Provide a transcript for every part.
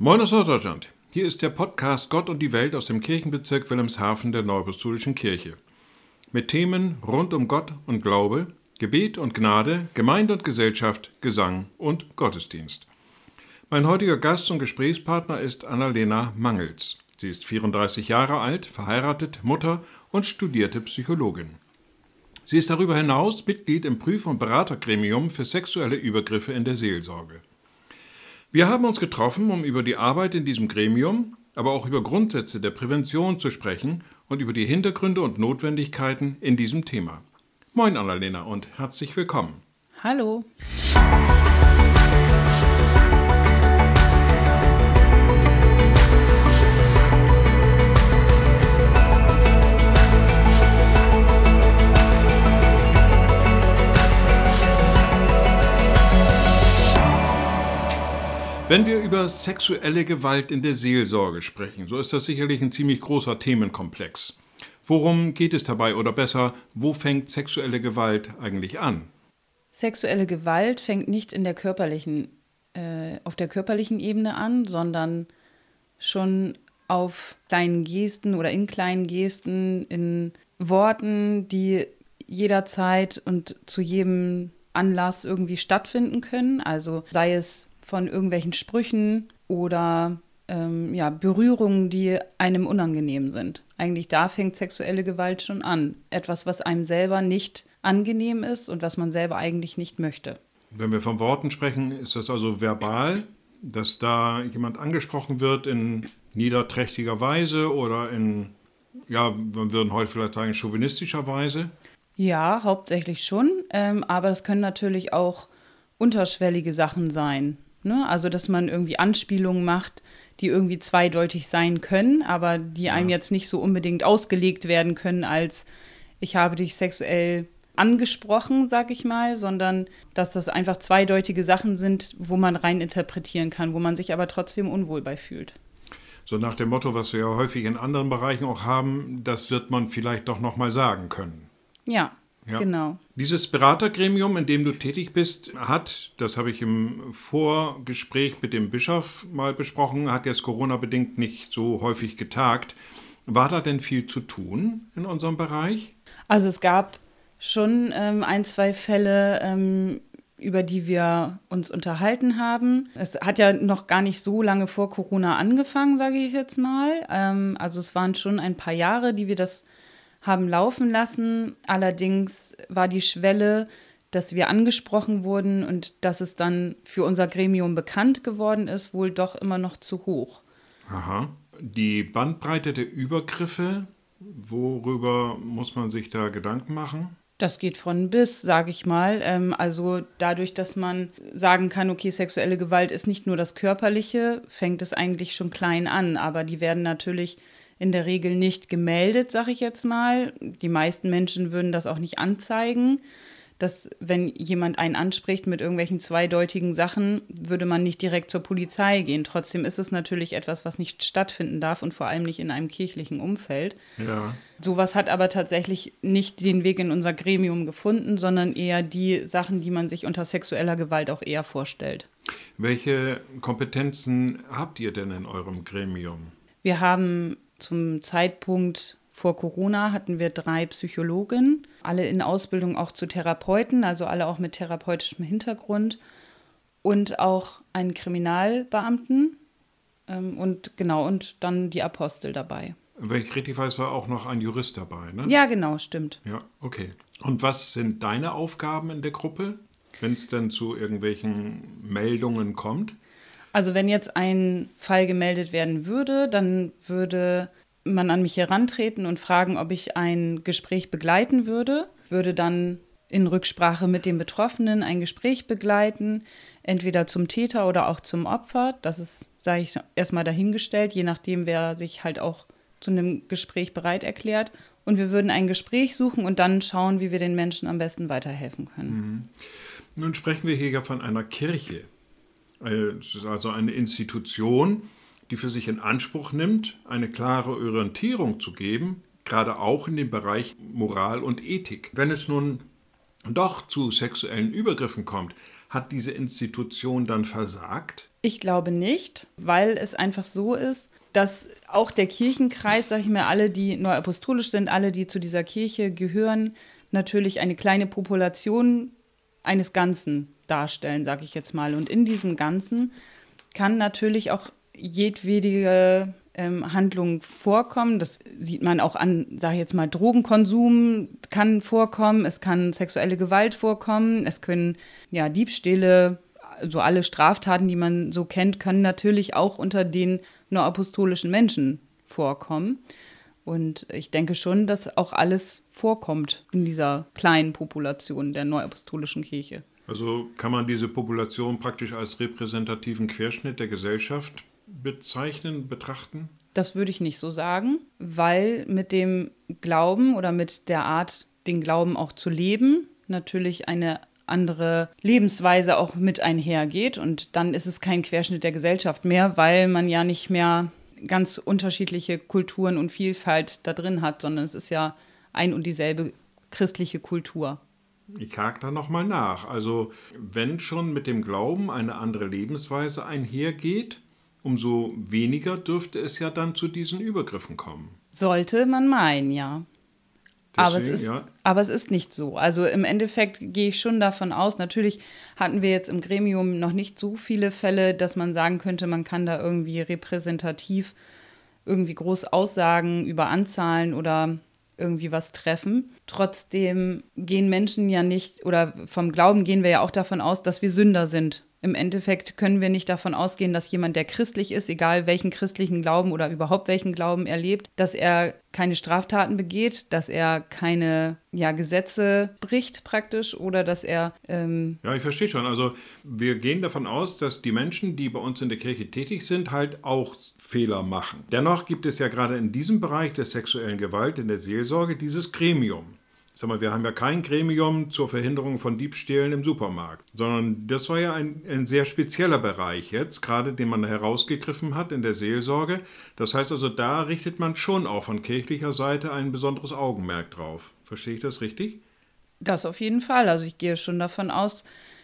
Moin aus Norddeutschland. Hier ist der Podcast Gott und die Welt aus dem Kirchenbezirk Wilhelmshaven der Neuapostolischen Kirche. Mit Themen rund um Gott und Glaube, Gebet und Gnade, Gemeinde und Gesellschaft, Gesang und Gottesdienst. Mein heutiger Gast und Gesprächspartner ist Annalena Mangels. Sie ist 34 Jahre alt, verheiratet, Mutter und studierte Psychologin. Sie ist darüber hinaus Mitglied im Prüf- und Beratergremium für sexuelle Übergriffe in der Seelsorge. Wir haben uns getroffen, um über die Arbeit in diesem Gremium, aber auch über Grundsätze der Prävention zu sprechen und über die Hintergründe und Notwendigkeiten in diesem Thema. Moin Annalena und herzlich willkommen. Hallo. Wenn wir über sexuelle Gewalt in der Seelsorge sprechen, so ist das sicherlich ein ziemlich großer Themenkomplex. Worum geht es dabei oder besser, wo fängt sexuelle Gewalt eigentlich an? Sexuelle Gewalt fängt nicht in der körperlichen, äh, auf der körperlichen Ebene an, sondern schon auf kleinen Gesten oder in kleinen Gesten, in Worten, die jederzeit und zu jedem Anlass irgendwie stattfinden können. Also sei es von irgendwelchen Sprüchen oder ähm, ja, Berührungen, die einem unangenehm sind. Eigentlich da fängt sexuelle Gewalt schon an. Etwas, was einem selber nicht angenehm ist und was man selber eigentlich nicht möchte. Wenn wir von Worten sprechen, ist das also verbal, dass da jemand angesprochen wird in niederträchtiger Weise oder in, ja, wir würden heute vielleicht sagen, chauvinistischer Weise? Ja, hauptsächlich schon. Ähm, aber das können natürlich auch unterschwellige Sachen sein. Ne? Also, dass man irgendwie Anspielungen macht, die irgendwie zweideutig sein können, aber die ja. einem jetzt nicht so unbedingt ausgelegt werden können als ich habe dich sexuell angesprochen, sag ich mal, sondern dass das einfach zweideutige Sachen sind, wo man rein interpretieren kann, wo man sich aber trotzdem unwohl bei fühlt. So nach dem Motto, was wir ja häufig in anderen Bereichen auch haben, das wird man vielleicht doch noch mal sagen können. Ja, ja. Genau. Dieses Beratergremium, in dem du tätig bist, hat, das habe ich im Vorgespräch mit dem Bischof mal besprochen, hat jetzt Corona-bedingt nicht so häufig getagt. War da denn viel zu tun in unserem Bereich? Also es gab schon ähm, ein, zwei Fälle, ähm, über die wir uns unterhalten haben. Es hat ja noch gar nicht so lange vor Corona angefangen, sage ich jetzt mal. Ähm, also es waren schon ein paar Jahre, die wir das haben laufen lassen. Allerdings war die Schwelle, dass wir angesprochen wurden und dass es dann für unser Gremium bekannt geworden ist, wohl doch immer noch zu hoch. Aha. Die Bandbreite der Übergriffe, worüber muss man sich da Gedanken machen? Das geht von bis, sage ich mal. Ähm, also dadurch, dass man sagen kann, okay, sexuelle Gewalt ist nicht nur das Körperliche, fängt es eigentlich schon klein an. Aber die werden natürlich in der Regel nicht gemeldet, sage ich jetzt mal. Die meisten Menschen würden das auch nicht anzeigen. Dass, wenn jemand einen anspricht mit irgendwelchen zweideutigen Sachen, würde man nicht direkt zur Polizei gehen. Trotzdem ist es natürlich etwas, was nicht stattfinden darf und vor allem nicht in einem kirchlichen Umfeld. Ja. Sowas hat aber tatsächlich nicht den Weg in unser Gremium gefunden, sondern eher die Sachen, die man sich unter sexueller Gewalt auch eher vorstellt. Welche Kompetenzen habt ihr denn in eurem Gremium? Wir haben zum Zeitpunkt vor Corona hatten wir drei Psychologen, alle in Ausbildung auch zu Therapeuten, also alle auch mit therapeutischem Hintergrund und auch einen Kriminalbeamten ähm, und genau und dann die Apostel dabei. Wenn ich richtig weiß, war auch noch ein Jurist dabei, ne? Ja, genau, stimmt. Ja, okay. Und was sind deine Aufgaben in der Gruppe, wenn es denn zu irgendwelchen Meldungen kommt? Also wenn jetzt ein Fall gemeldet werden würde, dann würde man an mich herantreten und fragen, ob ich ein Gespräch begleiten würde, würde dann in Rücksprache mit dem Betroffenen ein Gespräch begleiten, entweder zum Täter oder auch zum Opfer. Das ist, sage ich erstmal dahingestellt, je nachdem, wer sich halt auch zu einem Gespräch bereit erklärt. Und wir würden ein Gespräch suchen und dann schauen, wie wir den Menschen am besten weiterhelfen können. Mhm. Nun sprechen wir hier ja von einer Kirche. Es ist also eine Institution, die für sich in Anspruch nimmt, eine klare Orientierung zu geben, gerade auch in dem Bereich Moral und Ethik. Wenn es nun doch zu sexuellen Übergriffen kommt, hat diese Institution dann versagt? Ich glaube nicht, weil es einfach so ist, dass auch der Kirchenkreis, sage ich mir, alle, die neuapostolisch sind, alle, die zu dieser Kirche gehören, natürlich eine kleine Population eines Ganzen darstellen, sage ich jetzt mal. Und in diesem Ganzen kann natürlich auch jedwede ähm, Handlung vorkommen. Das sieht man auch an, sage ich jetzt mal, Drogenkonsum kann vorkommen, es kann sexuelle Gewalt vorkommen, es können ja Diebstähle, so alle Straftaten, die man so kennt, können natürlich auch unter den neuapostolischen Menschen vorkommen. Und ich denke schon, dass auch alles vorkommt in dieser kleinen Population der neuapostolischen Kirche. Also kann man diese Population praktisch als repräsentativen Querschnitt der Gesellschaft bezeichnen, betrachten? Das würde ich nicht so sagen, weil mit dem Glauben oder mit der Art, den Glauben auch zu leben, natürlich eine andere Lebensweise auch mit einhergeht. Und dann ist es kein Querschnitt der Gesellschaft mehr, weil man ja nicht mehr ganz unterschiedliche Kulturen und Vielfalt da drin hat, sondern es ist ja ein und dieselbe christliche Kultur. Ich hake da nochmal nach. Also, wenn schon mit dem Glauben eine andere Lebensweise einhergeht, umso weniger dürfte es ja dann zu diesen Übergriffen kommen. Sollte man meinen, ja. Deswegen, aber, es ist, ja. aber es ist nicht so. Also im Endeffekt gehe ich schon davon aus, natürlich hatten wir jetzt im Gremium noch nicht so viele Fälle, dass man sagen könnte, man kann da irgendwie repräsentativ irgendwie groß Aussagen über Anzahlen oder irgendwie was treffen. Trotzdem gehen Menschen ja nicht, oder vom Glauben gehen wir ja auch davon aus, dass wir Sünder sind. Im Endeffekt können wir nicht davon ausgehen, dass jemand, der christlich ist, egal welchen christlichen Glauben oder überhaupt welchen Glauben er lebt, dass er keine Straftaten begeht, dass er keine ja, Gesetze bricht praktisch oder dass er... Ähm ja, ich verstehe schon. Also wir gehen davon aus, dass die Menschen, die bei uns in der Kirche tätig sind, halt auch Fehler machen. Dennoch gibt es ja gerade in diesem Bereich der sexuellen Gewalt in der Seelsorge dieses Gremium. Sag mal, wir haben ja kein Gremium zur Verhinderung von Diebstählen im Supermarkt, sondern das war ja ein, ein sehr spezieller Bereich jetzt, gerade den man herausgegriffen hat in der Seelsorge. Das heißt also, da richtet man schon auch von kirchlicher Seite ein besonderes Augenmerk drauf. Verstehe ich das richtig? Das auf jeden Fall. Also ich gehe schon davon aus,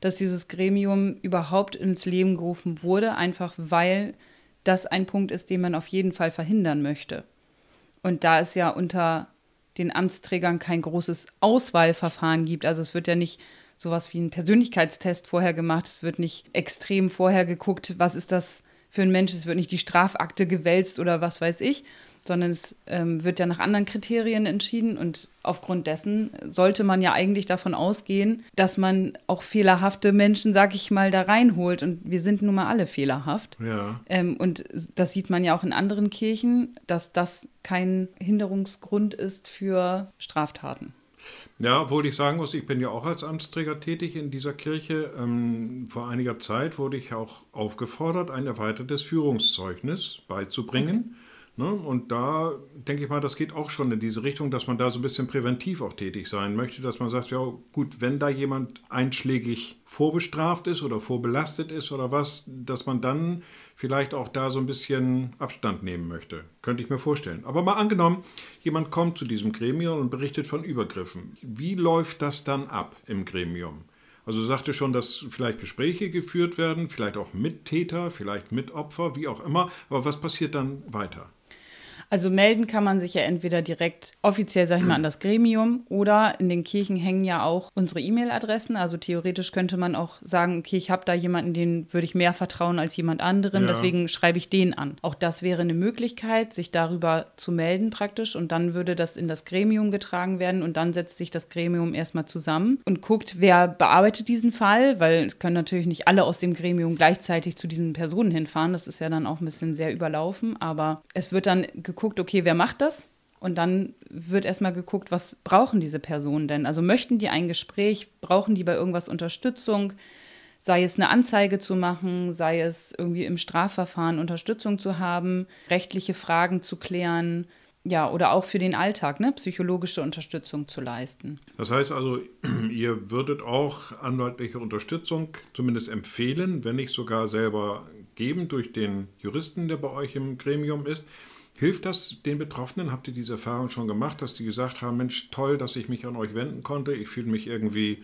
dass dieses Gremium überhaupt ins Leben gerufen wurde, einfach weil das ein Punkt ist, den man auf jeden Fall verhindern möchte. Und da ist ja unter den Amtsträgern kein großes Auswahlverfahren gibt. Also es wird ja nicht sowas wie ein Persönlichkeitstest vorher gemacht. Es wird nicht extrem vorher geguckt, was ist das für ein Mensch. Es wird nicht die Strafakte gewälzt oder was weiß ich, sondern es ähm, wird ja nach anderen Kriterien entschieden und aufgrund dessen sollte man ja eigentlich davon ausgehen, dass man auch fehlerhafte Menschen, sag ich mal, da reinholt und wir sind nun mal alle fehlerhaft. Ja. Ähm, und das sieht man ja auch in anderen Kirchen, dass das kein Hinderungsgrund ist für Straftaten. Ja, obwohl ich sagen muss, ich bin ja auch als Amtsträger tätig in dieser Kirche. Ähm, vor einiger Zeit wurde ich auch aufgefordert, ein erweitertes Führungszeugnis beizubringen. Okay. Ne? Und da denke ich mal, das geht auch schon in diese Richtung, dass man da so ein bisschen präventiv auch tätig sein möchte, dass man sagt, ja gut, wenn da jemand einschlägig vorbestraft ist oder vorbelastet ist oder was, dass man dann vielleicht auch da so ein bisschen Abstand nehmen möchte. Könnte ich mir vorstellen. Aber mal angenommen, jemand kommt zu diesem Gremium und berichtet von Übergriffen. Wie läuft das dann ab im Gremium? Also sagte schon, dass vielleicht Gespräche geführt werden, vielleicht auch mit Täter, vielleicht mit Opfer, wie auch immer. Aber was passiert dann weiter? Also melden kann man sich ja entweder direkt offiziell, sag ich mal, an das Gremium oder in den Kirchen hängen ja auch unsere E-Mail-Adressen. Also theoretisch könnte man auch sagen, okay, ich habe da jemanden, den würde ich mehr vertrauen als jemand anderem, ja. deswegen schreibe ich den an. Auch das wäre eine Möglichkeit, sich darüber zu melden praktisch und dann würde das in das Gremium getragen werden und dann setzt sich das Gremium erstmal zusammen und guckt, wer bearbeitet diesen Fall, weil es können natürlich nicht alle aus dem Gremium gleichzeitig zu diesen Personen hinfahren. Das ist ja dann auch ein bisschen sehr überlaufen, aber es wird dann geguckt, geguckt, okay, wer macht das? Und dann wird erstmal geguckt, was brauchen diese Personen denn? Also möchten die ein Gespräch, brauchen die bei irgendwas Unterstützung? Sei es eine Anzeige zu machen, sei es irgendwie im Strafverfahren Unterstützung zu haben, rechtliche Fragen zu klären, ja, oder auch für den Alltag, ne, psychologische Unterstützung zu leisten. Das heißt also, ihr würdet auch anwaltliche Unterstützung zumindest empfehlen, wenn nicht sogar selber geben durch den Juristen, der bei euch im Gremium ist. Hilft das den Betroffenen? Habt ihr diese Erfahrung schon gemacht, dass die gesagt haben, Mensch, toll, dass ich mich an euch wenden konnte. Ich fühle mich irgendwie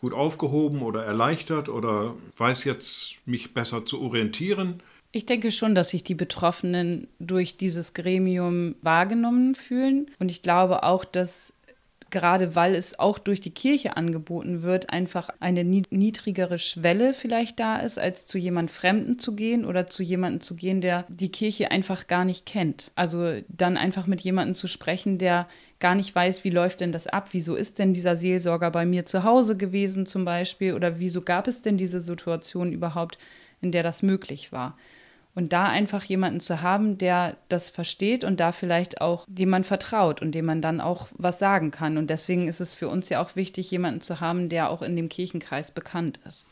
gut aufgehoben oder erleichtert oder weiß jetzt, mich besser zu orientieren? Ich denke schon, dass sich die Betroffenen durch dieses Gremium wahrgenommen fühlen. Und ich glaube auch, dass gerade weil es auch durch die Kirche angeboten wird, einfach eine niedrigere Schwelle vielleicht da ist, als zu jemand Fremden zu gehen oder zu jemandem zu gehen, der die Kirche einfach gar nicht kennt. Also dann einfach mit jemandem zu sprechen, der gar nicht weiß, wie läuft denn das ab, wieso ist denn dieser Seelsorger bei mir zu Hause gewesen zum Beispiel oder wieso gab es denn diese Situation überhaupt, in der das möglich war. Und da einfach jemanden zu haben, der das versteht und da vielleicht auch, dem man vertraut und dem man dann auch was sagen kann. Und deswegen ist es für uns ja auch wichtig, jemanden zu haben, der auch in dem Kirchenkreis bekannt ist.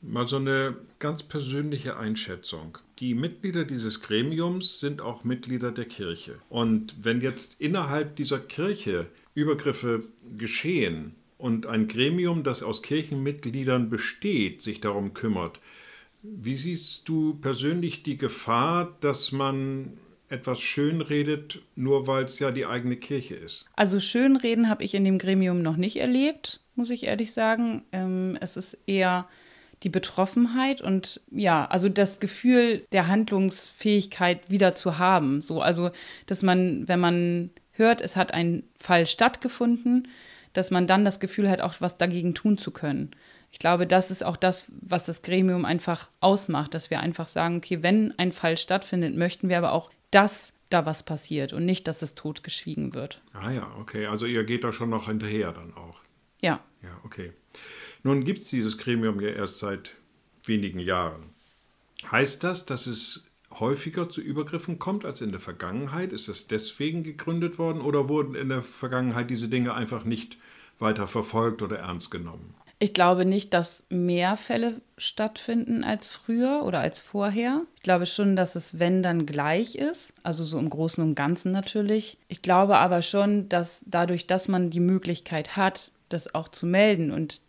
Mal so eine ganz persönliche Einschätzung. Die Mitglieder dieses Gremiums sind auch Mitglieder der Kirche. Und wenn jetzt innerhalb dieser Kirche Übergriffe geschehen und ein Gremium, das aus Kirchenmitgliedern besteht, sich darum kümmert, wie siehst du persönlich die Gefahr, dass man etwas schönredet, nur weil es ja die eigene Kirche ist? Also schönreden habe ich in dem Gremium noch nicht erlebt, muss ich ehrlich sagen. Ähm, es ist eher die Betroffenheit und ja, also das Gefühl der Handlungsfähigkeit wieder zu haben. So, also, dass man, wenn man hört, es hat ein Fall stattgefunden, dass man dann das Gefühl hat, auch was dagegen tun zu können ich glaube, das ist auch das, was das Gremium einfach ausmacht, dass wir einfach sagen, okay, wenn ein Fall stattfindet, möchten wir aber auch, dass da was passiert und nicht, dass es totgeschwiegen wird. Ah ja, okay. Also ihr geht da schon noch hinterher dann auch. Ja. Ja, okay. Nun gibt es dieses Gremium ja erst seit wenigen Jahren. Heißt das, dass es häufiger zu Übergriffen kommt als in der Vergangenheit? Ist es deswegen gegründet worden oder wurden in der Vergangenheit diese Dinge einfach nicht weiter verfolgt oder ernst genommen? Ich glaube nicht, dass mehr Fälle stattfinden als früher oder als vorher. Ich glaube schon, dass es, wenn dann gleich ist, also so im Großen und Ganzen natürlich. Ich glaube aber schon, dass dadurch, dass man die Möglichkeit hat, das auch zu melden und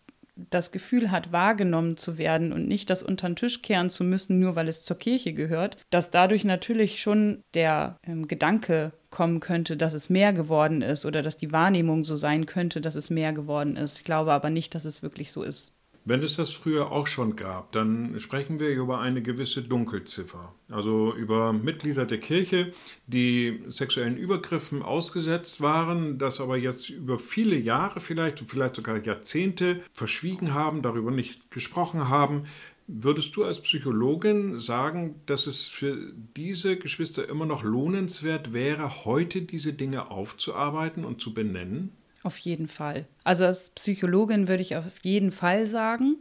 das Gefühl hat, wahrgenommen zu werden und nicht das unter den Tisch kehren zu müssen, nur weil es zur Kirche gehört, dass dadurch natürlich schon der ähm, Gedanke kommen könnte, dass es mehr geworden ist oder dass die Wahrnehmung so sein könnte, dass es mehr geworden ist. Ich glaube aber nicht, dass es wirklich so ist. Wenn es das früher auch schon gab, dann sprechen wir über eine gewisse Dunkelziffer. Also über Mitglieder der Kirche, die sexuellen Übergriffen ausgesetzt waren, das aber jetzt über viele Jahre vielleicht, vielleicht sogar Jahrzehnte verschwiegen haben, darüber nicht gesprochen haben. Würdest du als Psychologin sagen, dass es für diese Geschwister immer noch lohnenswert wäre, heute diese Dinge aufzuarbeiten und zu benennen? Auf jeden Fall. Also als Psychologin würde ich auf jeden Fall sagen,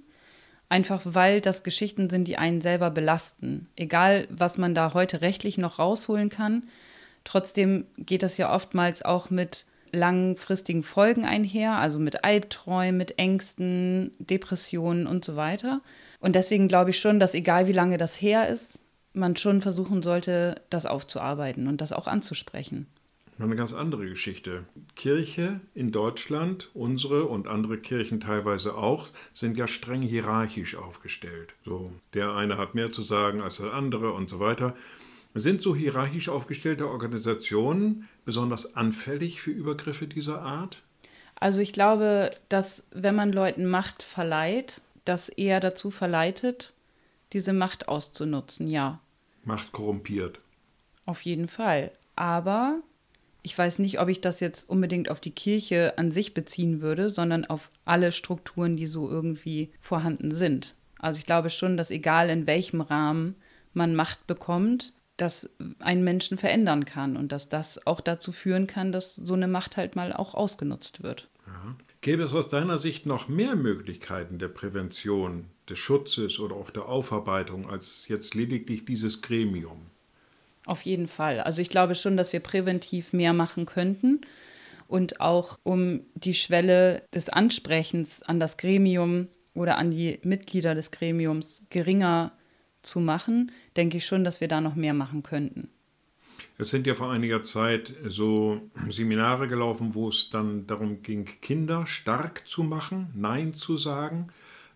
einfach weil das Geschichten sind, die einen selber belasten. Egal, was man da heute rechtlich noch rausholen kann, trotzdem geht das ja oftmals auch mit langfristigen Folgen einher, also mit Albträumen, mit Ängsten, Depressionen und so weiter. Und deswegen glaube ich schon, dass egal wie lange das her ist, man schon versuchen sollte, das aufzuarbeiten und das auch anzusprechen. Noch eine ganz andere Geschichte. Kirche in Deutschland, unsere und andere Kirchen teilweise auch, sind ja streng hierarchisch aufgestellt. So, der eine hat mehr zu sagen als der andere und so weiter. Sind so hierarchisch aufgestellte Organisationen besonders anfällig für Übergriffe dieser Art? Also ich glaube, dass wenn man Leuten Macht verleiht, das eher dazu verleitet, diese Macht auszunutzen, ja. Macht korrumpiert. Auf jeden Fall. Aber ich weiß nicht, ob ich das jetzt unbedingt auf die Kirche an sich beziehen würde, sondern auf alle Strukturen, die so irgendwie vorhanden sind. Also ich glaube schon, dass egal in welchem Rahmen man Macht bekommt, das einen Menschen verändern kann und dass das auch dazu führen kann, dass so eine Macht halt mal auch ausgenutzt wird. Ja. Gäbe es aus deiner Sicht noch mehr Möglichkeiten der Prävention, des Schutzes oder auch der Aufarbeitung als jetzt lediglich dieses Gremium? Auf jeden Fall. Also ich glaube schon, dass wir präventiv mehr machen könnten und auch um die Schwelle des Ansprechens an das Gremium oder an die Mitglieder des Gremiums geringer zu machen, denke ich schon, dass wir da noch mehr machen könnten. Es sind ja vor einiger Zeit so Seminare gelaufen, wo es dann darum ging, Kinder stark zu machen, Nein zu sagen.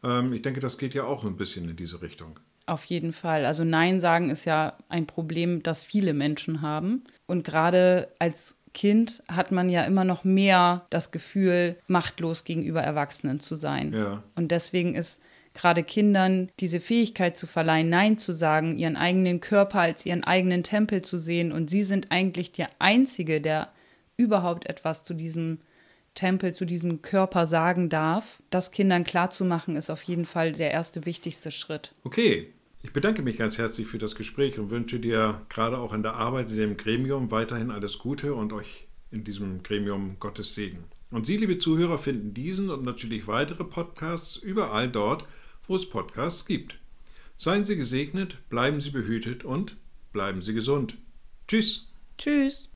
Ähm, ich denke, das geht ja auch ein bisschen in diese Richtung. Auf jeden Fall. Also Nein sagen ist ja ein Problem, das viele Menschen haben. Und gerade als Kind hat man ja immer noch mehr das Gefühl, machtlos gegenüber Erwachsenen zu sein. Ja. Und deswegen ist gerade Kindern diese Fähigkeit zu verleihen, Nein zu sagen, ihren eigenen Körper als ihren eigenen Tempel zu sehen. Und sie sind eigentlich der Einzige, der überhaupt etwas zu diesem Tempel, zu diesem Körper sagen darf. Das Kindern klarzumachen, ist auf jeden Fall der erste wichtigste Schritt. Okay. Ich bedanke mich ganz herzlich für das Gespräch und wünsche dir gerade auch in der Arbeit in dem Gremium weiterhin alles Gute und euch in diesem Gremium Gottes Segen. Und Sie, liebe Zuhörer, finden diesen und natürlich weitere Podcasts überall dort, wo es Podcasts gibt. Seien Sie gesegnet, bleiben Sie behütet und bleiben Sie gesund. Tschüss. Tschüss.